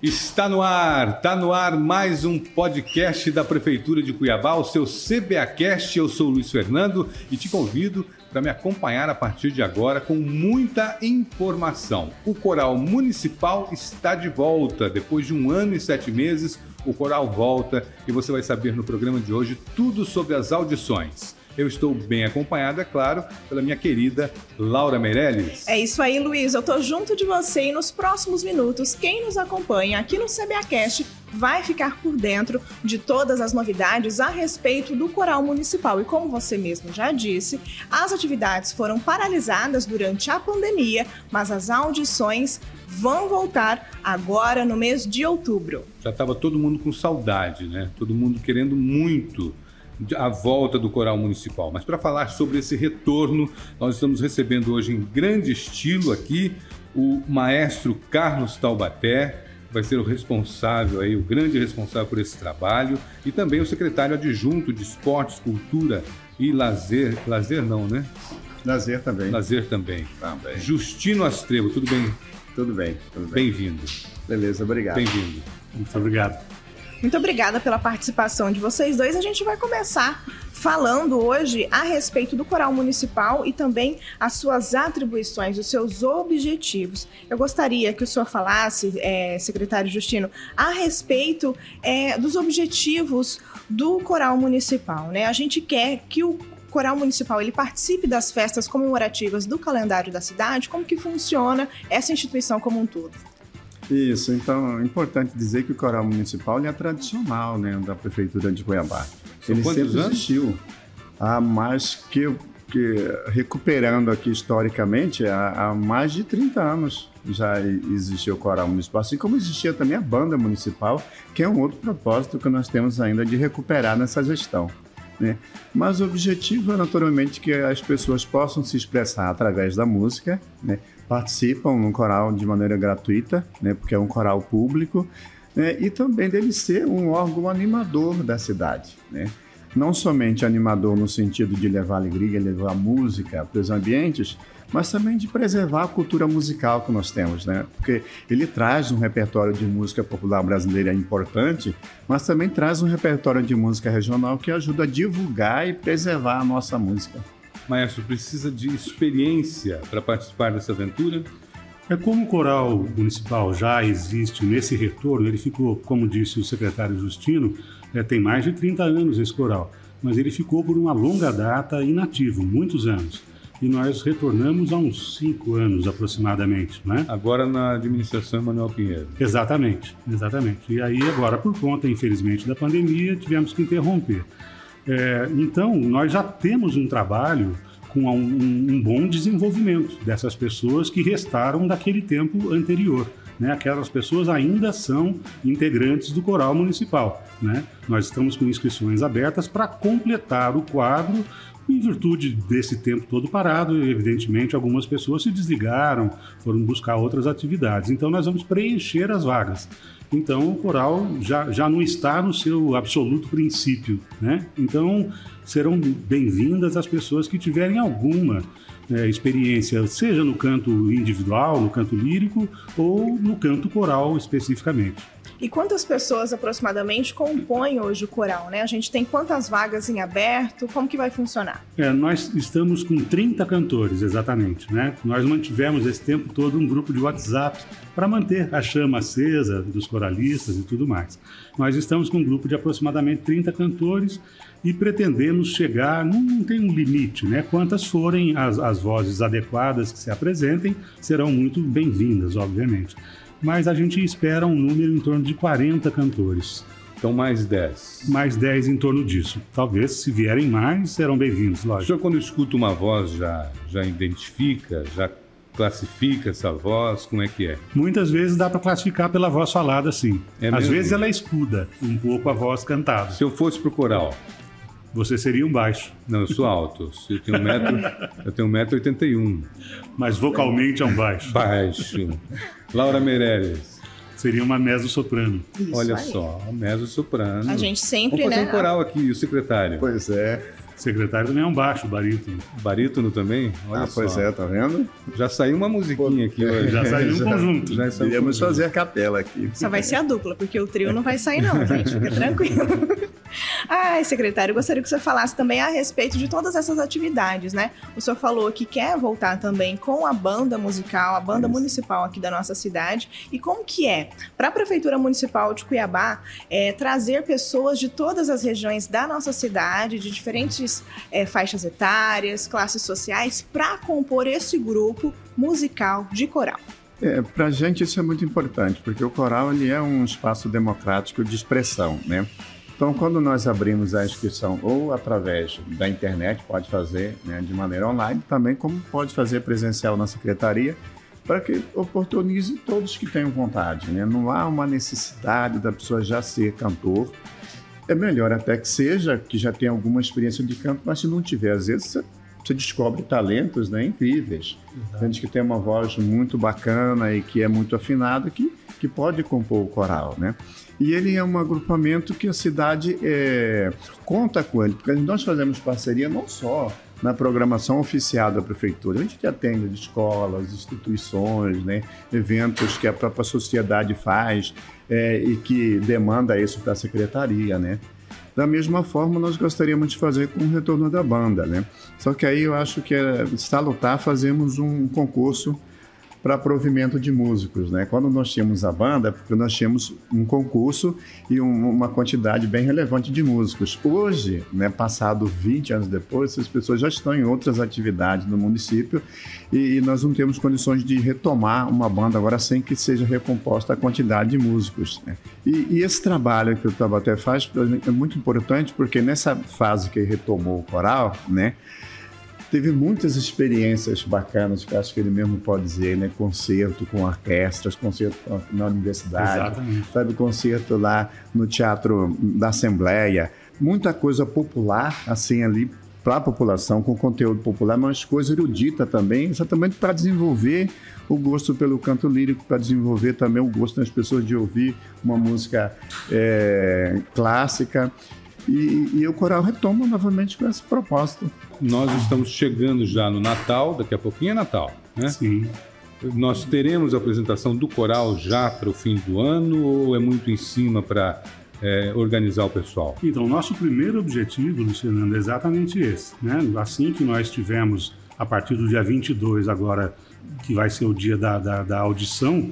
Está no ar, está no ar mais um podcast da Prefeitura de Cuiabá, o seu CBAcast. Eu sou o Luiz Fernando e te convido para me acompanhar a partir de agora com muita informação. O Coral Municipal está de volta. Depois de um ano e sete meses, o Coral volta e você vai saber no programa de hoje tudo sobre as audições. Eu estou bem acompanhado, é claro, pela minha querida Laura Meirelles. É isso aí, Luiz. Eu tô junto de você e nos próximos minutos, quem nos acompanha aqui no CBAcast vai ficar por dentro de todas as novidades a respeito do Coral Municipal. E como você mesmo já disse, as atividades foram paralisadas durante a pandemia, mas as audições vão voltar agora no mês de outubro. Já estava todo mundo com saudade, né? Todo mundo querendo muito a volta do Coral Municipal. Mas para falar sobre esse retorno, nós estamos recebendo hoje em grande estilo aqui o maestro Carlos Taubaté, que vai ser o responsável aí, o grande responsável por esse trabalho, e também o secretário adjunto de Esportes, Cultura e Lazer, lazer não, né? Lazer também. Lazer também. Também. Justino Astrevo, tudo bem? Tudo bem, tudo bem. Bem-vindo. Beleza, obrigado. Bem-vindo. Muito obrigado. Muito obrigada pela participação de vocês dois. A gente vai começar falando hoje a respeito do coral municipal e também as suas atribuições, os seus objetivos. Eu gostaria que o senhor falasse, é, secretário Justino, a respeito é, dos objetivos do coral municipal. Né? A gente quer que o coral municipal ele participe das festas comemorativas do calendário da cidade. Como que funciona essa instituição como um todo? Isso, então é importante dizer que o coral municipal é tradicional né, da prefeitura de Cuiabá. São ele sempre anos? existiu. Há mais que, que recuperando aqui historicamente, há, há mais de 30 anos já existiu o coral municipal, assim como existia também a banda municipal, que é um outro propósito que nós temos ainda de recuperar nessa gestão. Né? Mas o objetivo é naturalmente que as pessoas possam se expressar através da música, né? Participam no coral de maneira gratuita, né? porque é um coral público, né? e também dele ser um órgão animador da cidade. Né? Não somente animador no sentido de levar alegria, levar música para os ambientes, mas também de preservar a cultura musical que nós temos, né? Porque ele traz um repertório de música popular brasileira importante, mas também traz um repertório de música regional que ajuda a divulgar e preservar a nossa música. Maestro, precisa de experiência para participar dessa aventura? É como o coral municipal já existe nesse retorno, ele ficou, como disse o secretário Justino, é, tem mais de 30 anos esse coral, mas ele ficou por uma longa data inativo, muitos anos. E nós retornamos há uns cinco anos aproximadamente, né? Agora na administração Manuel Pinheiro. Exatamente, exatamente. E aí agora, por conta, infelizmente, da pandemia, tivemos que interromper. É, então, nós já temos um trabalho com um, um, bom desenvolvimento dessas pessoas que restaram daquele tempo anterior. Né? Aquelas pessoas ainda são integrantes do coral municipal. Né? Nós estamos com inscrições abertas para completar o quadro em virtude desse tempo todo parado, evidentemente, algumas pessoas se desligaram, foram buscar outras atividades. Então, nós vamos preencher as vagas. Então, o coral já, já não está no seu absoluto princípio, né? Então, serão bem-vindas as pessoas que tiverem alguma é, experiência, seja no canto individual, no canto lírico ou no canto coral especificamente. E quantas pessoas aproximadamente compõem hoje o coral, né? A gente tem quantas vagas em aberto? Como que vai funcionar? É, nós estamos com 30 cantores, exatamente, né? Nós mantivemos esse tempo todo um grupo de WhatsApp para manter a chama acesa dos coralistas e tudo mais. Nós estamos com um grupo de aproximadamente 30 cantores e pretendemos chegar, não, não tem um limite, né? Quantas forem as, as vozes adequadas que se apresentem, serão muito bem-vindas, obviamente mas a gente espera um número em torno de 40 cantores. Então, mais 10. Mais 10 em torno disso. Talvez, se vierem mais, serão bem-vindos, O lógico. senhor, quando escuta uma voz, já, já identifica, já classifica essa voz? Como é que é? Muitas vezes dá para classificar pela voz falada, sim. É Às mesmo? vezes ela escuda um pouco a voz cantada. Se eu fosse pro coral, Você seria um baixo, não, eu sou alto. Eu tenho um metro, eu tenho um metro e oitenta e um. mas vocalmente é um baixo. Baixo. Laura Meirelles. Seria uma mezzo-soprano. Olha aí. só, mezzo soprano. A gente sempre, Vamos fazer né? um coral aqui, o secretário. Pois é. Secretário também é um baixo, barítono. Barítono também? Olha ah, só. pois é, tá vendo? Já saiu uma musiquinha aqui. Hoje. Já saiu um conjunto. Já Podemos fazer a capela aqui. Só vai ser a dupla, porque o trio não vai sair não, gente. Fica tranquilo. Ai, secretário, gostaria que você falasse também a respeito de todas essas atividades, né? O senhor falou que quer voltar também com a banda musical, a banda Isso. municipal aqui da nossa cidade. E como que é para a Prefeitura Municipal de Cuiabá é, trazer pessoas de todas as regiões da nossa cidade, de diferentes é, faixas etárias, classes sociais, para compor esse grupo musical de coral? É, para a gente isso é muito importante, porque o coral ele é um espaço democrático de expressão, né? Então, quando nós abrimos a inscrição ou através da internet, pode fazer né, de maneira online, também como pode fazer presencial na secretaria, para que oportunize todos que tenham vontade. Né? Não há uma necessidade da pessoa já ser cantor. É melhor até que seja, que já tenha alguma experiência de canto, mas se não tiver, às vezes você, descobre talentos né, incríveis. Exato. Gente que tem uma voz muito bacana e que é muito afinada, que, que pode compor o coral, né? E ele é um agrupamento que a cidade é, conta com ele, porque nós fazemos parceria não só na programação oficial da prefeitura, a gente atende de escolas, instituições, né, eventos que a própria sociedade faz é, e que demanda isso para a secretaria, né? Da mesma forma, nós gostaríamos de fazer com o retorno da banda, né? Só que aí eu acho que é salutar fazemos um concurso para provimento de músicos, né? Quando nós tínhamos a banda, nós tínhamos um concurso e um, uma quantidade bem relevante de músicos. Hoje, né, passado 20 anos depois, essas pessoas já estão em outras atividades no município e, e nós não temos condições de retomar uma banda agora sem que seja recomposta a quantidade de músicos. Né? E, e, esse trabalho que o Tabaté faz é muito importante porque nessa fase que retomou o coral, né? Teve muitas experiências bacanas, que acho que ele mesmo pode dizer, né? Concerto com orquestras, concerto na universidade, Exatamente. sabe? Concerto lá no Teatro da Assembleia. Muita coisa popular, assim, ali para a população, com conteúdo popular, mas coisa erudita também, exatamente para desenvolver o gosto pelo canto lírico, para desenvolver também o gosto das pessoas de ouvir uma música é, clássica. E, e o coral retoma novamente com essa proposta. Nós estamos chegando já no Natal, daqui a pouquinho é Natal, né? Sim. Nós teremos a apresentação do coral já para o fim do ano ou é muito em cima para é, organizar o pessoal? Então, nosso primeiro objetivo, Luciano, é exatamente esse. Né? Assim que nós tivemos, a partir do dia 22, agora, que vai ser o dia da, da, da audição,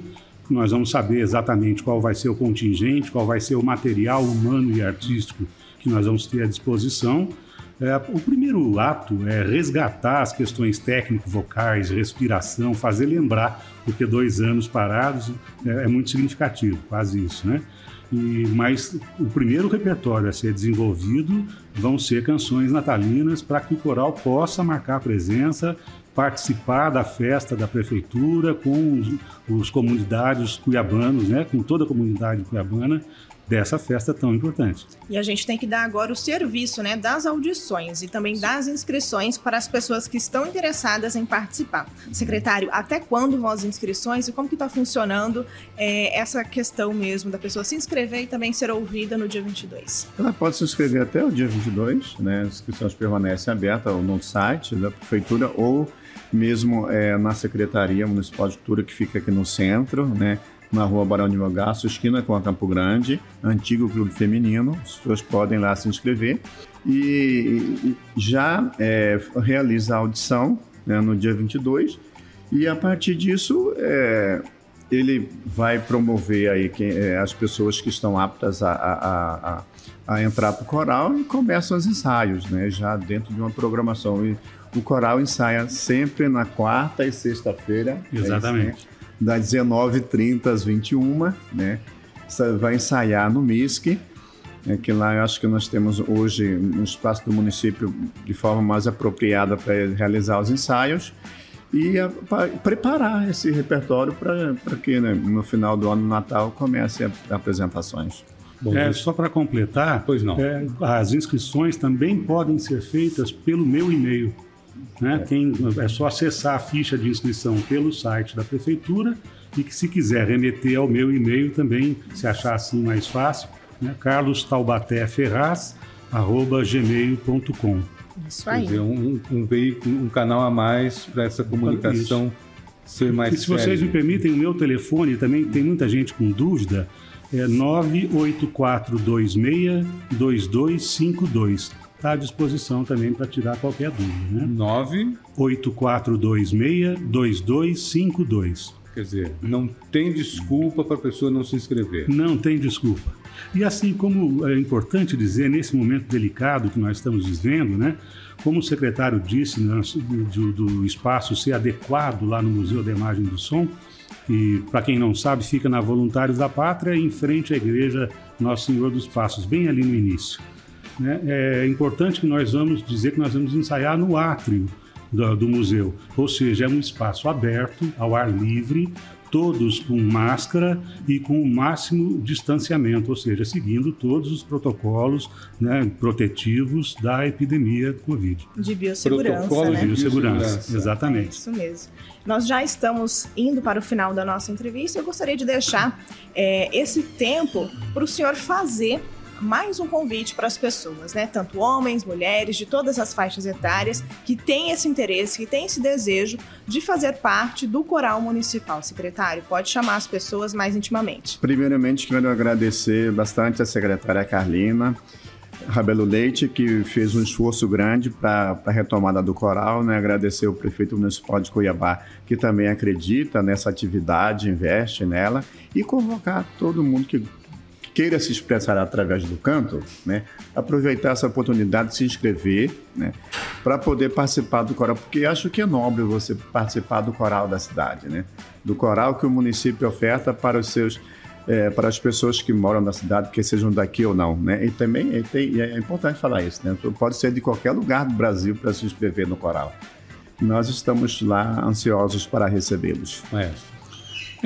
nós vamos saber exatamente qual vai ser o contingente, qual vai ser o material humano e artístico que nós vamos ter à disposição. É, o primeiro ato é resgatar as questões técnico-vocais, respiração, fazer lembrar, porque dois anos parados é, é muito significativo, quase isso, né? E, mas o primeiro repertório a ser desenvolvido vão ser canções natalinas para que o coral possa marcar presença, participar da festa da prefeitura com os, os comunidades cuiabanos, né, com toda a comunidade cuiabana, dessa festa tão importante. E a gente tem que dar agora o serviço né, das audições e também das inscrições para as pessoas que estão interessadas em participar. Secretário, até quando vão as inscrições e como que está funcionando é, essa questão mesmo da pessoa se inscrever e também ser ouvida no dia 22? Ela pode se inscrever até o dia 22, né? as inscrições permanecem abertas no site da prefeitura ou mesmo é, na Secretaria Municipal de Cultura que fica aqui no centro, né? na rua Barão de Melgaço, esquina com a Campo Grande, antigo clube feminino. As pessoas podem lá se inscrever e já é, realiza a audição né, no dia 22 e a partir disso é, ele vai promover aí quem, é, as pessoas que estão aptas a, a, a, a entrar para o coral e começam os ensaios, né, já dentro de uma programação. E o coral ensaia sempre na quarta e sexta-feira. É Exatamente das 19h30 às 21 né? Vai ensaiar no MISC, né? que lá eu acho que nós temos hoje um espaço do município de forma mais apropriada para realizar os ensaios e a, preparar esse repertório para que né, no final do ano Natal comece as apresentações. Bom, é, só para completar, pois não. É, as inscrições também podem ser feitas pelo meu e-mail, né? Quem, é só acessar a ficha de inscrição pelo site da prefeitura e que se quiser remeter ao meu e-mail também, se achar assim mais fácil, né? carlostaubatéferraz.gmail.com Isso Quer aí. dizer, um, um veículo, um canal a mais para essa comunicação ser mais E se vocês me permitem, o meu telefone também tem muita gente com dúvida, é 984262252. Está à disposição também para tirar qualquer dúvida, né? 9, 84262252. quer dizer, não tem desculpa para a pessoa não se inscrever. Não tem desculpa. E assim como é importante dizer, nesse momento delicado que nós estamos vivendo, né? Como o secretário disse, né, do, do espaço ser adequado lá no Museu da Imagem do Som, e para quem não sabe, fica na Voluntários da Pátria, em frente à Igreja Nosso Senhor dos Passos, bem ali no início. Né? É importante que nós vamos dizer que nós vamos ensaiar no átrio do, do museu, ou seja, é um espaço aberto, ao ar livre, todos com máscara e com o máximo distanciamento, ou seja, seguindo todos os protocolos né, protetivos da epidemia do Covid. De biossegurança, Protocolo né? de Biossegurança, exatamente. Isso mesmo. Nós já estamos indo para o final da nossa entrevista. Eu gostaria de deixar é, esse tempo para o senhor fazer mais um convite para as pessoas, né? Tanto homens, mulheres, de todas as faixas etárias, que têm esse interesse, que têm esse desejo de fazer parte do coral municipal. Secretário, pode chamar as pessoas mais intimamente. Primeiramente, quero agradecer bastante a secretária Carlina Rabelo Leite, que fez um esforço grande para a retomada do coral. Né? Agradecer o prefeito municipal de Cuiabá, que também acredita nessa atividade, investe nela, e convocar todo mundo que queira se expressar através do canto, né? aproveitar essa oportunidade de se inscrever, né? para poder participar do coral, porque acho que é nobre você participar do coral da cidade, né? do coral que o município oferta para os seus é, para as pessoas que moram na cidade, que sejam daqui ou não, né? E também é, tem- é importante falar isso, né? Pode ser de qualquer lugar do Brasil para se inscrever no coral. Nós estamos lá ansiosos para recebê-los. Maestro.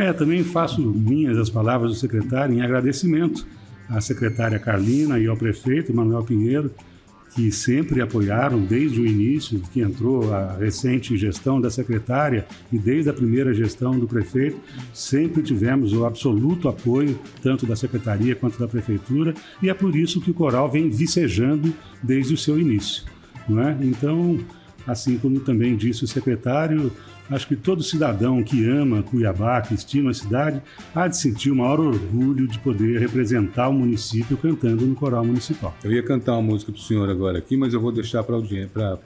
É, também faço minhas as palavras do secretário em agradecimento à secretária Carlina e ao prefeito Manuel Pinheiro, que sempre apoiaram desde o início, que entrou a recente gestão da secretária e desde a primeira gestão do prefeito, sempre tivemos o absoluto apoio tanto da secretaria quanto da prefeitura e é por isso que o coral vem vicejando desde o seu início, não é? Então, assim como também disse o secretário, acho que todo cidadão que ama Cuiabá, que estima a cidade, há de sentir o maior orgulho de poder representar o município cantando no coral municipal. Eu ia cantar uma música pro senhor agora aqui, mas eu vou deixar para audiência, para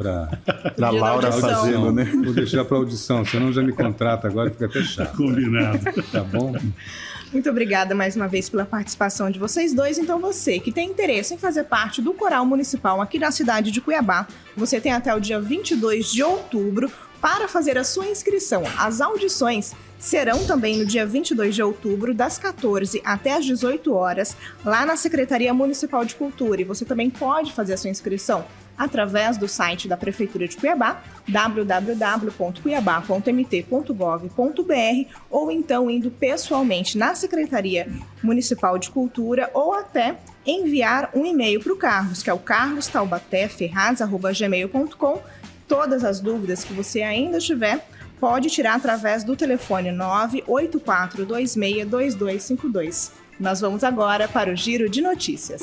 Para Laura fazendo, né? Vou deixar para audição, senão já me contrata agora, fica até chato. Combinado. Tá bom? Muito obrigada mais uma vez pela participação de vocês dois. Então, você que tem interesse em fazer parte do Coral Municipal aqui na cidade de Cuiabá, você tem até o dia 22 de outubro para fazer a sua inscrição. As audições serão também no dia 22 de outubro, das 14 até as 18 horas, lá na Secretaria Municipal de Cultura. E você também pode fazer a sua inscrição através do site da Prefeitura de Cuiabá, www.cuiabá.mt.gov.br ou então indo pessoalmente na Secretaria Municipal de Cultura ou até enviar um e-mail para o Carlos, que é o carlostaubatéferraz.gmail.com. Todas as dúvidas que você ainda tiver, pode tirar através do telefone 984262252. Nós vamos agora para o Giro de Notícias.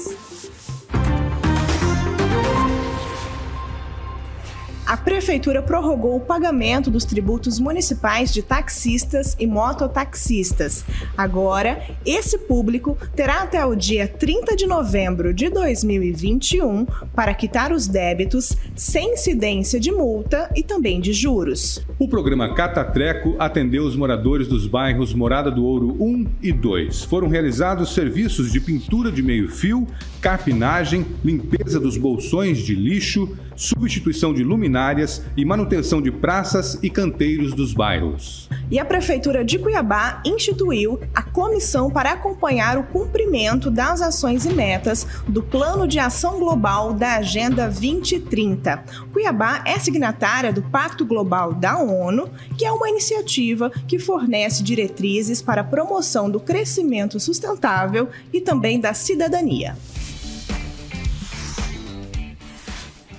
A Prefeitura prorrogou o pagamento dos tributos municipais de taxistas e mototaxistas. Agora, esse público terá até o dia 30 de novembro de 2021 para quitar os débitos sem incidência de multa e também de juros. O programa Catatreco atendeu os moradores dos bairros Morada do Ouro 1 e 2. Foram realizados serviços de pintura de meio-fio, carpinagem, limpeza dos bolsões de lixo, substituição de luminárias e manutenção de praças e canteiros dos bairros. E a Prefeitura de Cuiabá instituiu a comissão para acompanhar o cumprimento das ações e metas do Plano de Ação Global da Agenda 2030. Cuiabá é signatária do Pacto Global da ONU, que é uma iniciativa que fornece diretrizes para a promoção do crescimento sustentável e também da cidadania.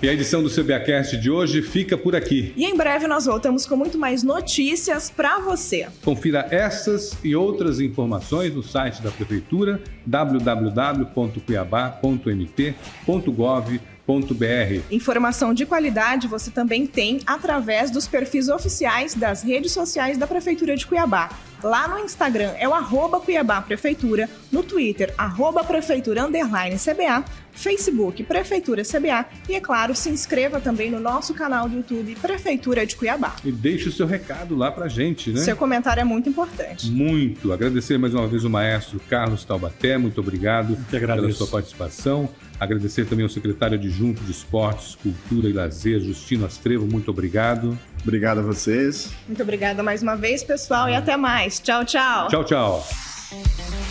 E a edição do CBAcast de hoje fica por aqui. E em breve nós voltamos com muito mais notícias para você. Confira essas e outras informações no site da Prefeitura www.cuiabá.mt.gov.br. Informação de qualidade você também tem através dos perfis oficiais das redes sociais da Prefeitura de Cuiabá. Lá no Instagram é o arroba Cuiabá Prefeitura, no Twitter, arroba Prefeitura Underline CBA, Facebook Prefeitura CBA e, é claro, se inscreva também no nosso canal do YouTube Prefeitura de Cuiabá. E deixe o seu recado lá pra gente, né? Seu comentário é muito importante. Muito. Agradecer mais uma vez o maestro Carlos Taubaté, muito obrigado pela sua participação. Agradecer também ao secretário adjunto de Esportes, Cultura e Lazer, Justino Astrevo, muito obrigado. Obrigado a vocês. Muito obrigada mais uma vez, pessoal, e até mais. Tchau, tchau. Tchau, tchau.